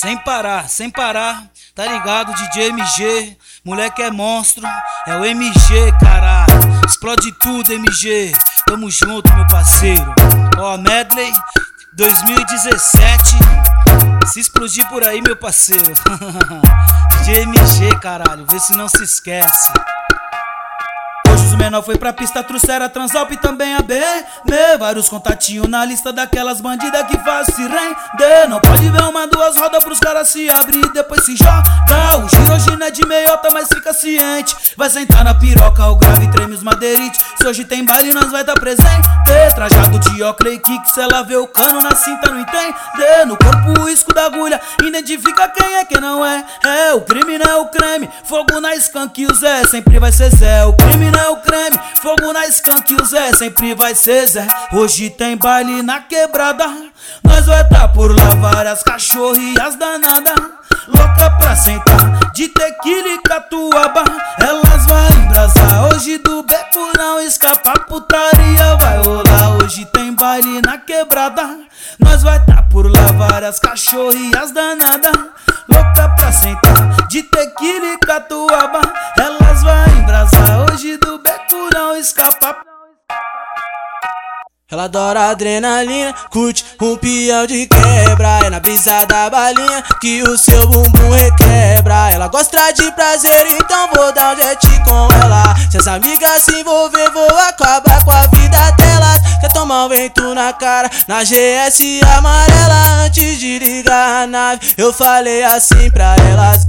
Sem parar, sem parar, tá ligado? DJ MG, moleque é monstro, é o MG, caralho. Explode tudo, MG, tamo junto, meu parceiro. Ó, Medley 2017, se explodir por aí, meu parceiro. DJ MG, caralho, vê se não se esquece menor foi pra pista, trouxeram a Transalp e também a BM Vários contatinhos na lista daquelas bandidas que faz se render. Não pode ver uma, duas rodas pros caras se abrir. E depois se joga O giro hoje não é de meiota, mas fica ciente. Vai sentar na piroca, o grave treme os madeirites. Se hoje tem baile, nós vai tá presente. Trajado de ocre e kick, se ela vê o cano na cinta, não entende. No corpo o risco da agulha, identifica quem é quem não é. É, o crime não é o creme, fogo na skunk e o Zé Sempre vai ser Zé, o crime não é o creme Fogo na skunk e o Zé sempre vai ser Zé. Hoje tem baile na quebrada. Nós vai tá por lá várias cachorrias danadas. Louca pra sentar de tequila e catuaba. Elas vai embrasar hoje do beco não escapa. Putaria vai rolar hoje tem baile na quebrada. Nós vai tá por lá várias cachorrias danadas. Louca pra sentar de tequila e catuaba ela adora adrenalina, curte um peão de quebra. É na brisa da balinha que o seu bumbum requebra. Ela gosta de prazer, então vou dar um jet com ela. Se as amigas se envolver, vou acabar com a vida delas. Quer tomar um vento na cara, na GS amarela. Antes de ligar a nave, eu falei assim pra elas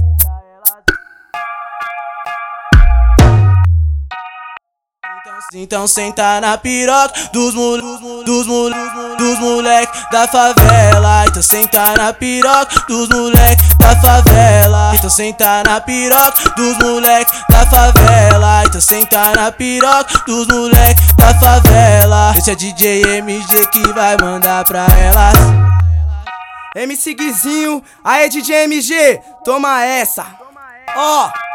Então senta na piroca dos mul dos dos moleque da favela. Então senta na piroca dos moleque da favela. Então senta na piroca dos moleque da favela. Então senta na piroca dos moleque da favela. Esse é DJ MG que vai mandar pra elas. MC Guizinho, aí DJ MG, toma essa. Ó. Oh.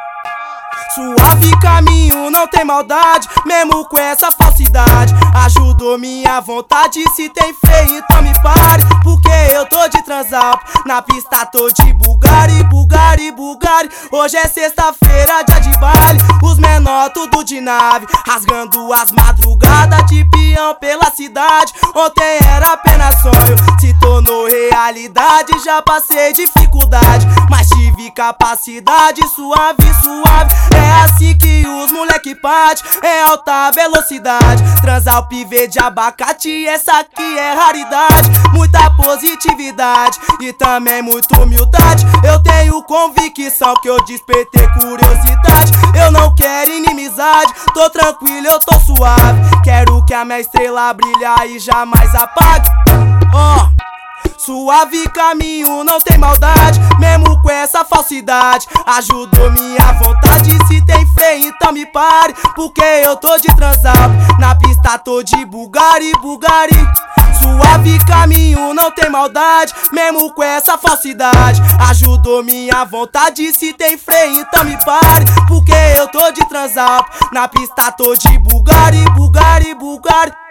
Suave caminho, não tem maldade, mesmo com essa falsidade. Ajudou minha vontade, se tem freio, então me pare. Porque eu tô de transal, na pista tô de Bugari, Bugari, Bugari. Hoje é sexta-feira, dia de baile. Os menor tudo de nave, rasgando as madrugadas de peão pela cidade. Ontem era apenas sonho, se tornou realidade. Já passei dificuldade, mas tive capacidade suave, suave. É assim que os moleque parte, em alta velocidade. Transar o pivê de abacate, essa aqui é raridade. Muita positividade e também muita humildade. Eu tenho convicção que eu despertei curiosidade. Eu não quero inimizade, tô tranquilo, eu tô suave. Quero que a minha estrela brilhe e jamais apague. Oh. Suave caminho, não tem maldade, mesmo com essa falsidade. Ajudou minha vontade, se tem freio, então me pare. Porque eu tô de transal, na pista tô de Bugari, Bugari. Suave caminho, não tem maldade, mesmo com essa falsidade. Ajudou minha vontade, se tem freio, então me pare. Porque eu tô de transal, na pista tô de Bugari, Bugari, Bugari.